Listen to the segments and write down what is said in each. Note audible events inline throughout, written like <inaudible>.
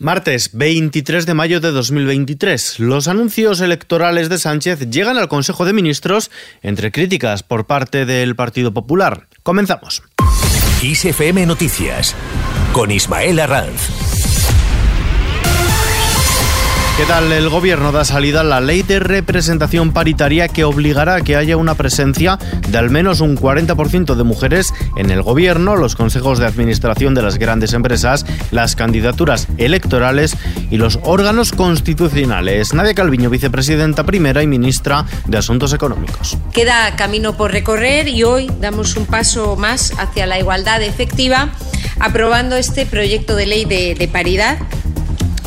Martes 23 de mayo de 2023. Los anuncios electorales de Sánchez llegan al Consejo de Ministros entre críticas por parte del Partido Popular. Comenzamos. ISFM Noticias con Ismael Arranz. ¿Qué tal? El gobierno da salida a la ley de representación paritaria que obligará a que haya una presencia de al menos un 40% de mujeres en el gobierno, los consejos de administración de las grandes empresas, las candidaturas electorales y los órganos constitucionales. Nadia Calviño, vicepresidenta primera y ministra de Asuntos Económicos. Queda camino por recorrer y hoy damos un paso más hacia la igualdad efectiva aprobando este proyecto de ley de, de paridad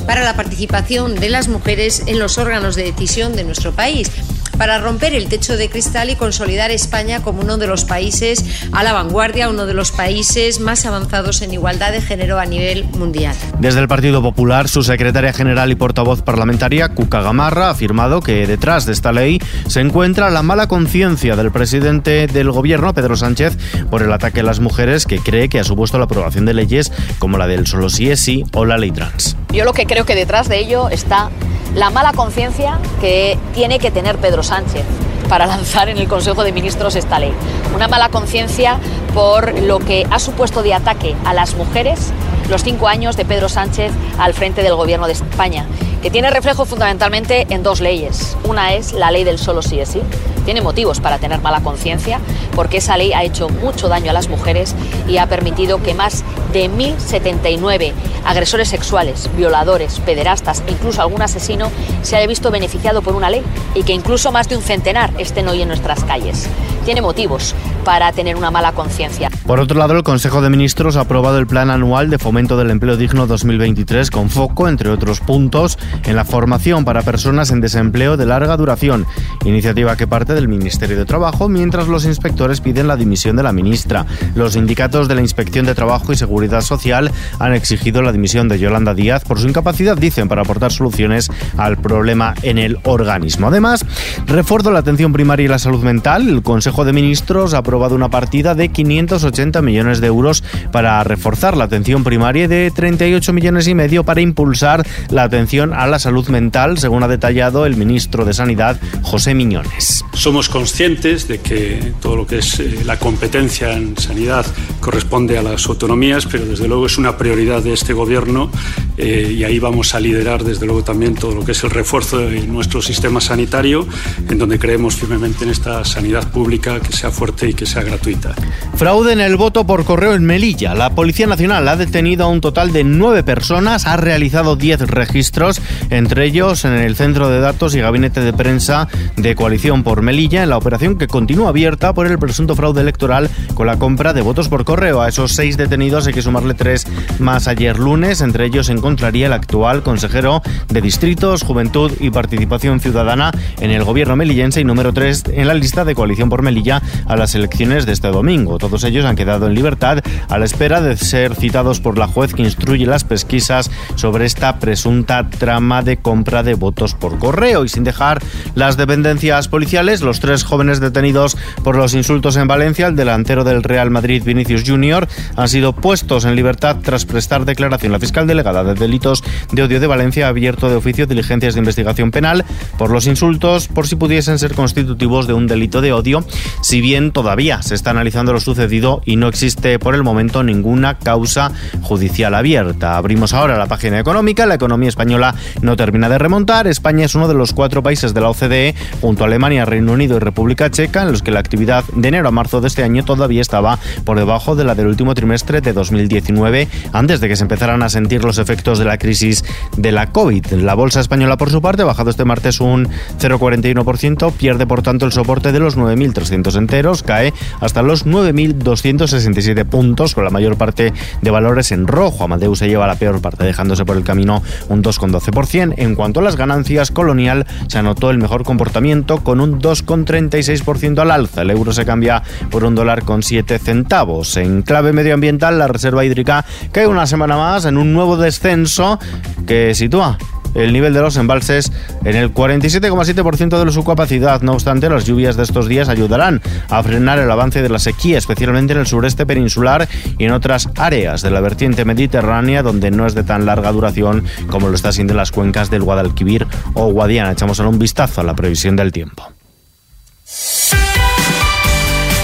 para la participación de las mujeres en los órganos de decisión de nuestro país para romper el techo de cristal y consolidar España como uno de los países a la vanguardia, uno de los países más avanzados en igualdad de género a nivel mundial. Desde el Partido Popular, su secretaria general y portavoz parlamentaria, Cuca Gamarra, ha afirmado que detrás de esta ley se encuentra la mala conciencia del presidente del gobierno, Pedro Sánchez, por el ataque a las mujeres que cree que ha supuesto la aprobación de leyes como la del solo sí es sí o la ley trans. Yo lo que creo que detrás de ello está la mala conciencia que tiene que tener Pedro Sánchez para <laughs> lanzar en el Consejo de Ministros esta ley. Una mala conciencia por lo que ha supuesto de ataque a las mujeres los cinco años de Pedro Sánchez al frente del Gobierno de España, que tiene reflejo fundamentalmente en dos leyes. Una es la ley del solo sí es sí. Tiene motivos para tener mala conciencia, porque esa ley ha hecho mucho daño a las mujeres y ha permitido que más de 1.079 agresores sexuales, violadores, pederastas e incluso algún asesino se haya visto beneficiado por una ley y que incluso más de un centenar estén hoy en nuestras calles. Tiene motivos para tener una mala conciencia. Por otro lado, el Consejo de Ministros ha aprobado el Plan Anual de Fomento del Empleo Digno 2023 con foco, entre otros puntos, en la formación para personas en desempleo de larga duración, iniciativa que parte del Ministerio de Trabajo, mientras los inspectores piden la dimisión de la ministra. Los sindicatos de la Inspección de Trabajo y Seguridad Social han exigido la dimisión de Yolanda Díaz por su incapacidad, dicen, para aportar soluciones al problema en el organismo. Además, refuerzo la atención primaria y la salud mental. El Consejo de Ministros ha aprobado una partida de 580 millones de euros para reforzar la atención primaria y de 38 millones y medio para impulsar la atención a la salud mental, según ha detallado el ministro de Sanidad, José Miñones. Somos conscientes de que todo lo que es eh, la competencia en sanidad corresponde a las autonomías, pero desde luego es una prioridad de este gobierno eh, y ahí vamos a liderar desde luego también todo lo que es el refuerzo de nuestro sistema sanitario, en donde creemos firmemente en esta sanidad pública que sea fuerte y que sea gratuita. Fraude en el voto por correo en Melilla. La Policía Nacional ha detenido a un total de nueve personas, ha realizado diez registros, entre ellos en el Centro de Datos y Gabinete de Prensa de Coalición por Melilla, en la operación que continúa abierta por el presunto fraude electoral con la compra de votos por correo. A esos seis detenidos hay que sumarle tres más ayer lunes, entre ellos en encontraría el actual consejero de Distritos, Juventud y Participación Ciudadana en el gobierno melillense y número 3 en la lista de coalición por Melilla a las elecciones de este domingo. Todos ellos han quedado en libertad a la espera de ser citados por la juez que instruye las pesquisas sobre esta presunta trama de compra de votos por correo y sin dejar las dependencias policiales, los tres jóvenes detenidos por los insultos en Valencia, el delantero del Real Madrid Vinicius Junior, han sido puestos en libertad tras prestar declaración. La fiscal delegada de delitos de odio de Valencia ha abierto de oficio diligencias de investigación penal por los insultos, por si pudiesen ser constitutivos de un delito de odio, si bien todavía se está analizando lo sucedido y no existe por el momento ninguna causa judicial abierta. Abrimos ahora la página económica. La economía española no termina de remontar. España es uno de los cuatro países de la OCDE, junto a Alemania, Reino Unido y República Checa, en los que la actividad de enero a marzo de este año todavía estaba por debajo de la del último trimestre de 2019, antes de que se empezaran a sentir los efectos de la crisis de la COVID. La bolsa española, por su parte, ha bajado este martes un 0,41%, pierde por tanto el soporte de los 9.300 enteros, cae hasta los 9.267 puntos, con la mayor parte de valores en rojo. Amadeus se lleva la peor parte, dejándose por el camino un 2,12%. En cuanto a las ganancias, Colonial se anotó el mejor comportamiento con un 2,36% al alza. El euro se cambia por un dólar con 7 centavos. En clave medioambiental, la reserva hídrica cae una semana más en un nuevo descenso que sitúa el nivel de los embalses en el 47,7% de su capacidad. No obstante, las lluvias de estos días ayudarán a frenar el avance de la sequía, especialmente en el sureste peninsular y en otras áreas de la vertiente mediterránea donde no es de tan larga duración como lo está siendo en las cuencas del Guadalquivir o Guadiana. Echamos un vistazo a la previsión del tiempo.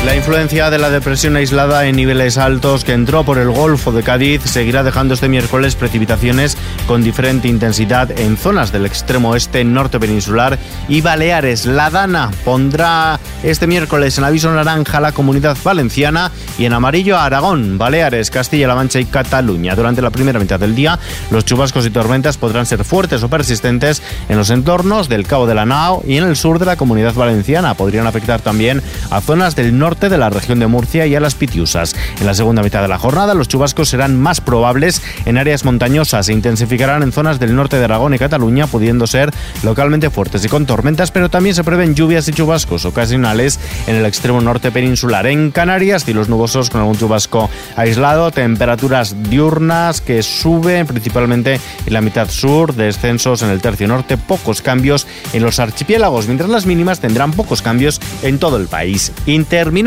La influencia de la depresión aislada en niveles altos que entró por el Golfo de Cádiz seguirá dejando este miércoles precipitaciones con diferente intensidad en zonas del extremo oeste, norte peninsular y Baleares. La Dana pondrá este miércoles en aviso naranja a la comunidad valenciana y en amarillo a Aragón, Baleares, Castilla-La Mancha y Cataluña. Durante la primera mitad del día, los chubascos y tormentas podrán ser fuertes o persistentes en los entornos del Cabo de la Nao y en el sur de la comunidad valenciana. Podrían afectar también a zonas del norte de la región de Murcia y a las Pitiusas. En la segunda mitad de la jornada, los chubascos serán más probables en áreas montañosas e intensificarán en zonas del norte de Aragón y Cataluña, pudiendo ser localmente fuertes y con tormentas, pero también se prevén lluvias y chubascos ocasionales en el extremo norte peninsular. En Canarias, cielos nubosos con algún chubasco aislado, temperaturas diurnas que suben principalmente en la mitad sur, descensos en el tercio norte, pocos cambios en los archipiélagos, mientras las mínimas tendrán pocos cambios en todo el país. Intermin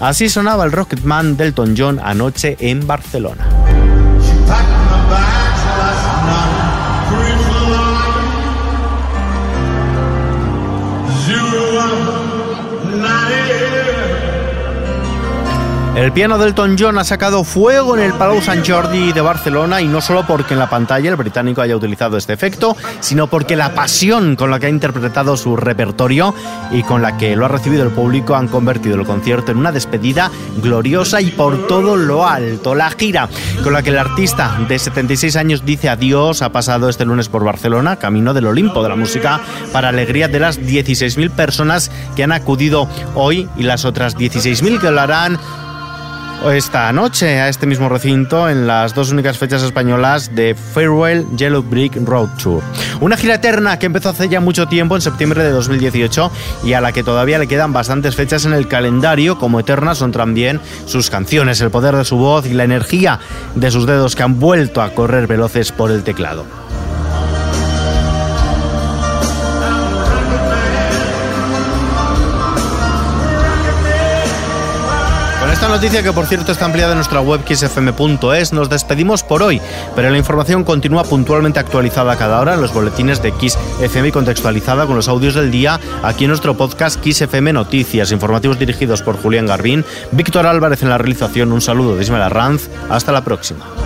Así sonaba el Rocketman Delton John anoche en Barcelona. El piano del Elton John ha sacado fuego en el Palau Sant Jordi de Barcelona y no solo porque en la pantalla el británico haya utilizado este efecto, sino porque la pasión con la que ha interpretado su repertorio y con la que lo ha recibido el público han convertido el concierto en una despedida gloriosa y por todo lo alto. La gira con la que el artista de 76 años dice adiós ha pasado este lunes por Barcelona, camino del Olimpo de la música, para alegría de las 16.000 personas que han acudido hoy y las otras 16.000 que lo harán esta noche a este mismo recinto en las dos únicas fechas españolas de Farewell Yellow Brick Road Tour. Una gira eterna que empezó hace ya mucho tiempo, en septiembre de 2018, y a la que todavía le quedan bastantes fechas en el calendario, como eternas son también sus canciones, el poder de su voz y la energía de sus dedos que han vuelto a correr veloces por el teclado. Noticia, que por cierto está ampliada en nuestra web xfm.es, nos despedimos por hoy, pero la información continúa puntualmente actualizada cada hora en los boletines de Kiss FM y contextualizada con los audios del día aquí en nuestro podcast Kiss FM Noticias, informativos dirigidos por Julián Garbín, Víctor Álvarez en la realización, un saludo de Ismael Arranz, hasta la próxima.